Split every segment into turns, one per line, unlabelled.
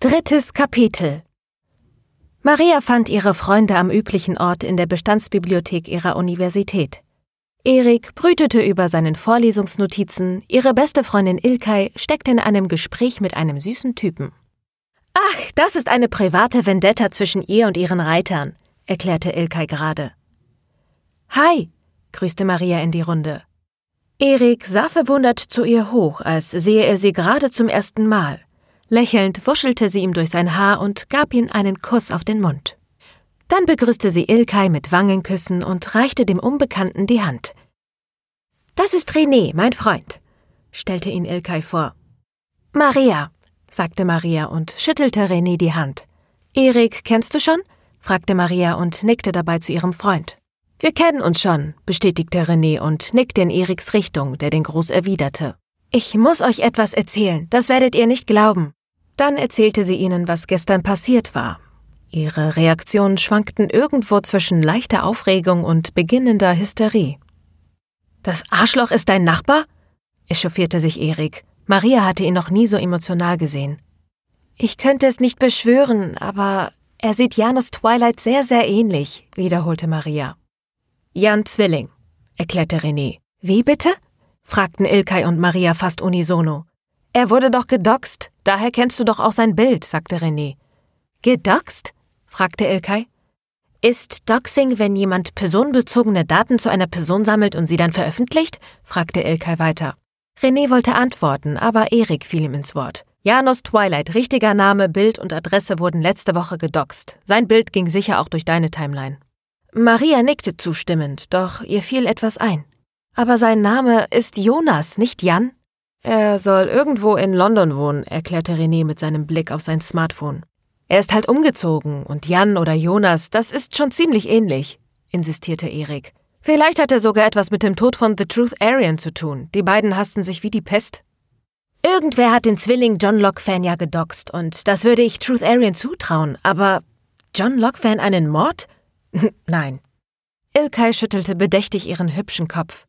Drittes Kapitel Maria fand ihre Freunde am üblichen Ort in der Bestandsbibliothek ihrer Universität. Erik brütete über seinen Vorlesungsnotizen, ihre beste Freundin Ilkay steckte in einem Gespräch mit einem süßen Typen. Ach, das ist eine private Vendetta zwischen ihr und ihren Reitern, erklärte Ilkay gerade. Hi, grüßte Maria in die Runde. Erik sah verwundert zu ihr hoch, als sehe er sie gerade zum ersten Mal. Lächelnd wuschelte sie ihm durch sein Haar und gab ihm einen Kuss auf den Mund. Dann begrüßte sie Ilkay mit Wangenküssen und reichte dem Unbekannten die Hand. Das ist René, mein Freund, stellte ihn Ilkay vor. Maria, sagte Maria und schüttelte René die Hand. Erik, kennst du schon? fragte Maria und nickte dabei zu ihrem Freund. Wir kennen uns schon, bestätigte René und nickte in Eriks Richtung, der den Gruß erwiderte. Ich muss euch etwas erzählen, das werdet ihr nicht glauben. Dann erzählte sie ihnen, was gestern passiert war. Ihre Reaktionen schwankten irgendwo zwischen leichter Aufregung und beginnender Hysterie. Das Arschloch ist dein Nachbar? echauffierte sich Erik. Maria hatte ihn noch nie so emotional gesehen. Ich könnte es nicht beschwören, aber er sieht Janus Twilight sehr, sehr ähnlich, wiederholte Maria. Jan Zwilling, erklärte René. Wie bitte? fragten Ilkay und Maria fast unisono. Er wurde doch gedoxt, daher kennst du doch auch sein Bild, sagte René. Gedoxt? fragte Ilkay. Ist Doxing, wenn jemand personenbezogene Daten zu einer Person sammelt und sie dann veröffentlicht? fragte Ilkay weiter. René wollte antworten, aber Erik fiel ihm ins Wort. Janos Twilight, richtiger Name, Bild und Adresse wurden letzte Woche gedoxt. Sein Bild ging sicher auch durch deine Timeline. Maria nickte zustimmend, doch ihr fiel etwas ein. Aber sein Name ist Jonas, nicht Jan? Er soll irgendwo in London wohnen, erklärte René mit seinem Blick auf sein Smartphone. Er ist halt umgezogen und Jan oder Jonas, das ist schon ziemlich ähnlich, insistierte Erik. Vielleicht hat er sogar etwas mit dem Tod von The Truth Aryan zu tun. Die beiden hassten sich wie die Pest. Irgendwer hat den Zwilling John Locke-Fan ja gedoxt und das würde ich Truth Aryan zutrauen, aber John Locke-Fan einen Mord? Nein. Ilkay schüttelte bedächtig ihren hübschen Kopf.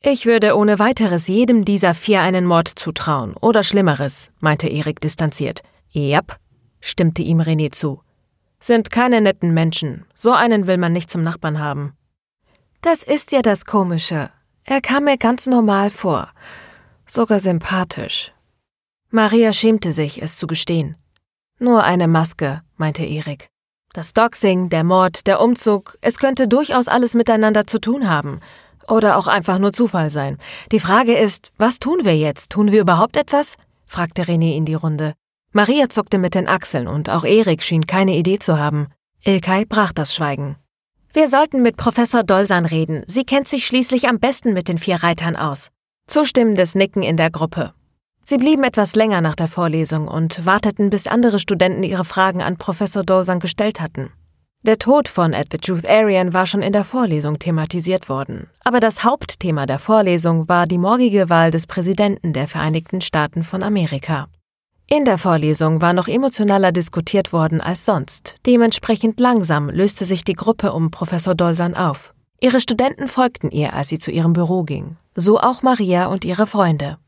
Ich würde ohne weiteres jedem dieser vier einen Mord zutrauen, oder Schlimmeres, meinte Erik distanziert. Jap, stimmte ihm René zu. Sind keine netten Menschen, so einen will man nicht zum Nachbarn haben. Das ist ja das Komische. Er kam mir ganz normal vor, sogar sympathisch. Maria schämte sich, es zu gestehen. Nur eine Maske, meinte Erik. Das Doxing, der Mord, der Umzug, es könnte durchaus alles miteinander zu tun haben. Oder auch einfach nur Zufall sein. Die Frage ist, was tun wir jetzt? Tun wir überhaupt etwas? fragte René in die Runde. Maria zuckte mit den Achseln und auch Erik schien keine Idee zu haben. Ilkay brach das Schweigen. Wir sollten mit Professor Dolsan reden. Sie kennt sich schließlich am besten mit den vier Reitern aus. Zustimmendes Nicken in der Gruppe. Sie blieben etwas länger nach der Vorlesung und warteten, bis andere Studenten ihre Fragen an Professor Dolsan gestellt hatten. Der Tod von At the Truth Aryan war schon in der Vorlesung thematisiert worden, aber das Hauptthema der Vorlesung war die morgige Wahl des Präsidenten der Vereinigten Staaten von Amerika. In der Vorlesung war noch emotionaler diskutiert worden als sonst. Dementsprechend langsam löste sich die Gruppe um Professor Dolsan auf. Ihre Studenten folgten ihr, als sie zu ihrem Büro ging. So auch Maria und ihre Freunde.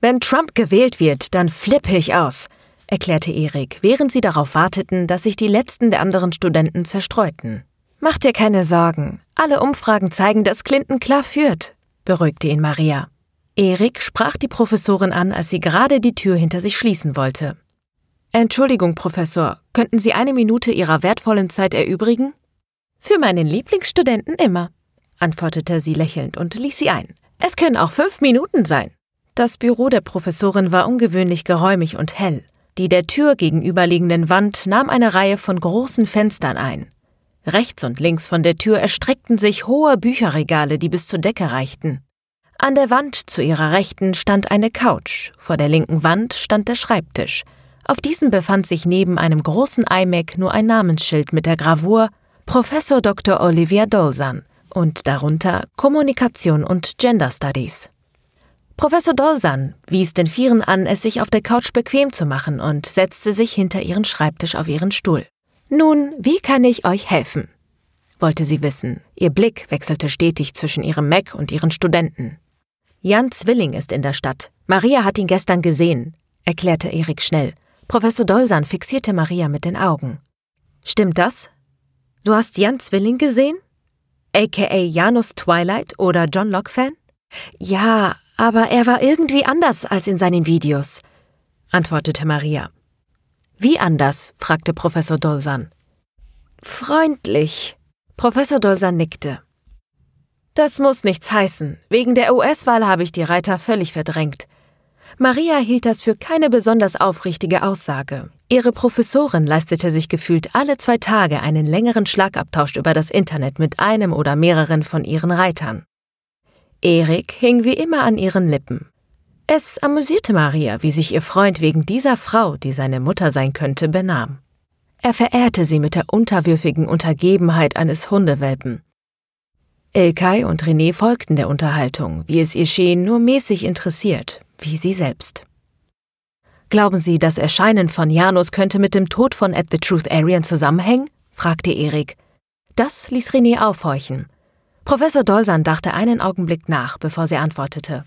Wenn Trump gewählt wird, dann flippe ich aus, erklärte Erik, während sie darauf warteten, dass sich die letzten der anderen Studenten zerstreuten. Mach dir keine Sorgen. Alle Umfragen zeigen, dass Clinton klar führt, beruhigte ihn Maria. Erik sprach die Professorin an, als sie gerade die Tür hinter sich schließen wollte. Entschuldigung, Professor, könnten Sie eine Minute Ihrer wertvollen Zeit erübrigen? Für meinen Lieblingsstudenten immer, antwortete sie lächelnd und ließ sie ein. Es können auch fünf Minuten sein. Das Büro der Professorin war ungewöhnlich geräumig und hell. Die der Tür gegenüberliegenden Wand nahm eine Reihe von großen Fenstern ein. Rechts und links von der Tür erstreckten sich hohe Bücherregale, die bis zur Decke reichten. An der Wand zu ihrer Rechten stand eine Couch, vor der linken Wand stand der Schreibtisch. Auf diesem befand sich neben einem großen iMac nur ein Namensschild mit der Gravur Professor Dr. Olivia Dolsan und darunter Kommunikation und Gender Studies. Professor Dolsan wies den Vieren an, es sich auf der Couch bequem zu machen und setzte sich hinter ihren Schreibtisch auf ihren Stuhl. Nun, wie kann ich euch helfen? wollte sie wissen. Ihr Blick wechselte stetig zwischen ihrem Mac und ihren Studenten. Jan Zwilling ist in der Stadt. Maria hat ihn gestern gesehen, erklärte Erik schnell. Professor Dolsan fixierte Maria mit den Augen. Stimmt das? Du hast Jan Zwilling gesehen? aka Janus Twilight oder John Locke-Fan? Ja, aber er war irgendwie anders als in seinen Videos, antwortete Maria. Wie anders? fragte Professor Dolsan. Freundlich. Professor Dolsan nickte. Das muss nichts heißen. Wegen der US-Wahl habe ich die Reiter völlig verdrängt. Maria hielt das für keine besonders aufrichtige Aussage. Ihre Professorin leistete sich gefühlt alle zwei Tage einen längeren Schlagabtausch über das Internet mit einem oder mehreren von ihren Reitern. Erik hing wie immer an ihren Lippen. Es amüsierte Maria, wie sich ihr Freund wegen dieser Frau, die seine Mutter sein könnte, benahm. Er verehrte sie mit der unterwürfigen Untergebenheit eines Hundewelpen. Elkay und René folgten der Unterhaltung, wie es ihr schien, nur mäßig interessiert, wie sie selbst. Glauben Sie, das Erscheinen von Janus könnte mit dem Tod von At the Truth Arian zusammenhängen? fragte Erik. Das ließ René aufhorchen. Professor Dolsan dachte einen Augenblick nach, bevor sie antwortete.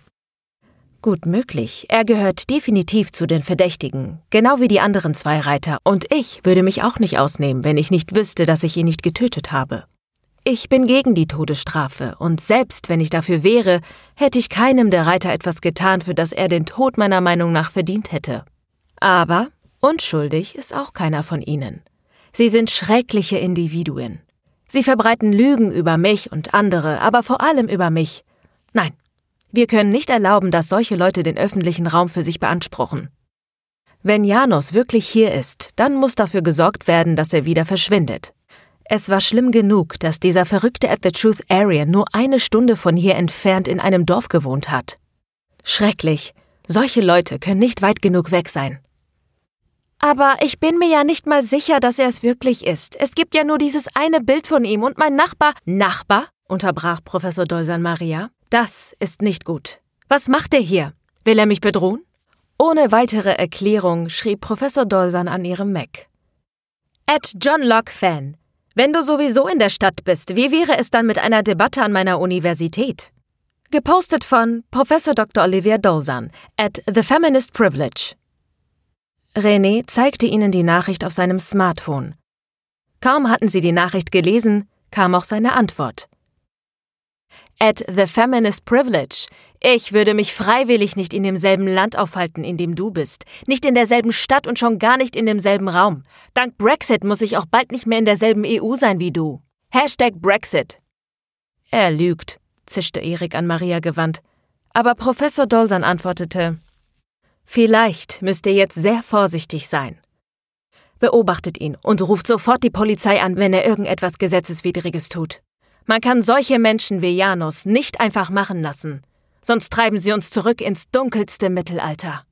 Gut möglich. Er gehört definitiv zu den Verdächtigen, genau wie die anderen zwei Reiter, und ich würde mich auch nicht ausnehmen, wenn ich nicht wüsste, dass ich ihn nicht getötet habe. Ich bin gegen die Todesstrafe, und selbst wenn ich dafür wäre, hätte ich keinem der Reiter etwas getan, für das er den Tod meiner Meinung nach verdient hätte. Aber unschuldig ist auch keiner von ihnen. Sie sind schreckliche Individuen. Sie verbreiten Lügen über mich und andere, aber vor allem über mich. Nein, wir können nicht erlauben, dass solche Leute den öffentlichen Raum für sich beanspruchen. Wenn Janos wirklich hier ist, dann muss dafür gesorgt werden, dass er wieder verschwindet. Es war schlimm genug, dass dieser verrückte At the Truth Area nur eine Stunde von hier entfernt in einem Dorf gewohnt hat. Schrecklich. Solche Leute können nicht weit genug weg sein. Aber ich bin mir ja nicht mal sicher, dass er es wirklich ist. Es gibt ja nur dieses eine Bild von ihm und mein Nachbar. Nachbar? unterbrach Professor Dolsan Maria. Das ist nicht gut. Was macht er hier? Will er mich bedrohen? Ohne weitere Erklärung schrieb Professor Dolsan an ihrem Mac. At John Locke Fan. Wenn du sowieso in der Stadt bist, wie wäre es dann mit einer Debatte an meiner Universität? Gepostet von Professor Dr. Olivia Dolzan at The Feminist Privilege. René zeigte ihnen die Nachricht auf seinem Smartphone. Kaum hatten sie die Nachricht gelesen, kam auch seine Antwort. At The Feminist Privilege. Ich würde mich freiwillig nicht in demselben Land aufhalten, in dem du bist, nicht in derselben Stadt und schon gar nicht in demselben Raum. Dank Brexit muss ich auch bald nicht mehr in derselben EU sein wie du. Hashtag Brexit. Er lügt, zischte Erik an Maria gewandt. Aber Professor Dolsan antwortete, Vielleicht müsst ihr jetzt sehr vorsichtig sein. Beobachtet ihn und ruft sofort die Polizei an, wenn er irgendetwas Gesetzeswidriges tut. Man kann solche Menschen wie Janus nicht einfach machen lassen sonst treiben sie uns zurück ins dunkelste Mittelalter.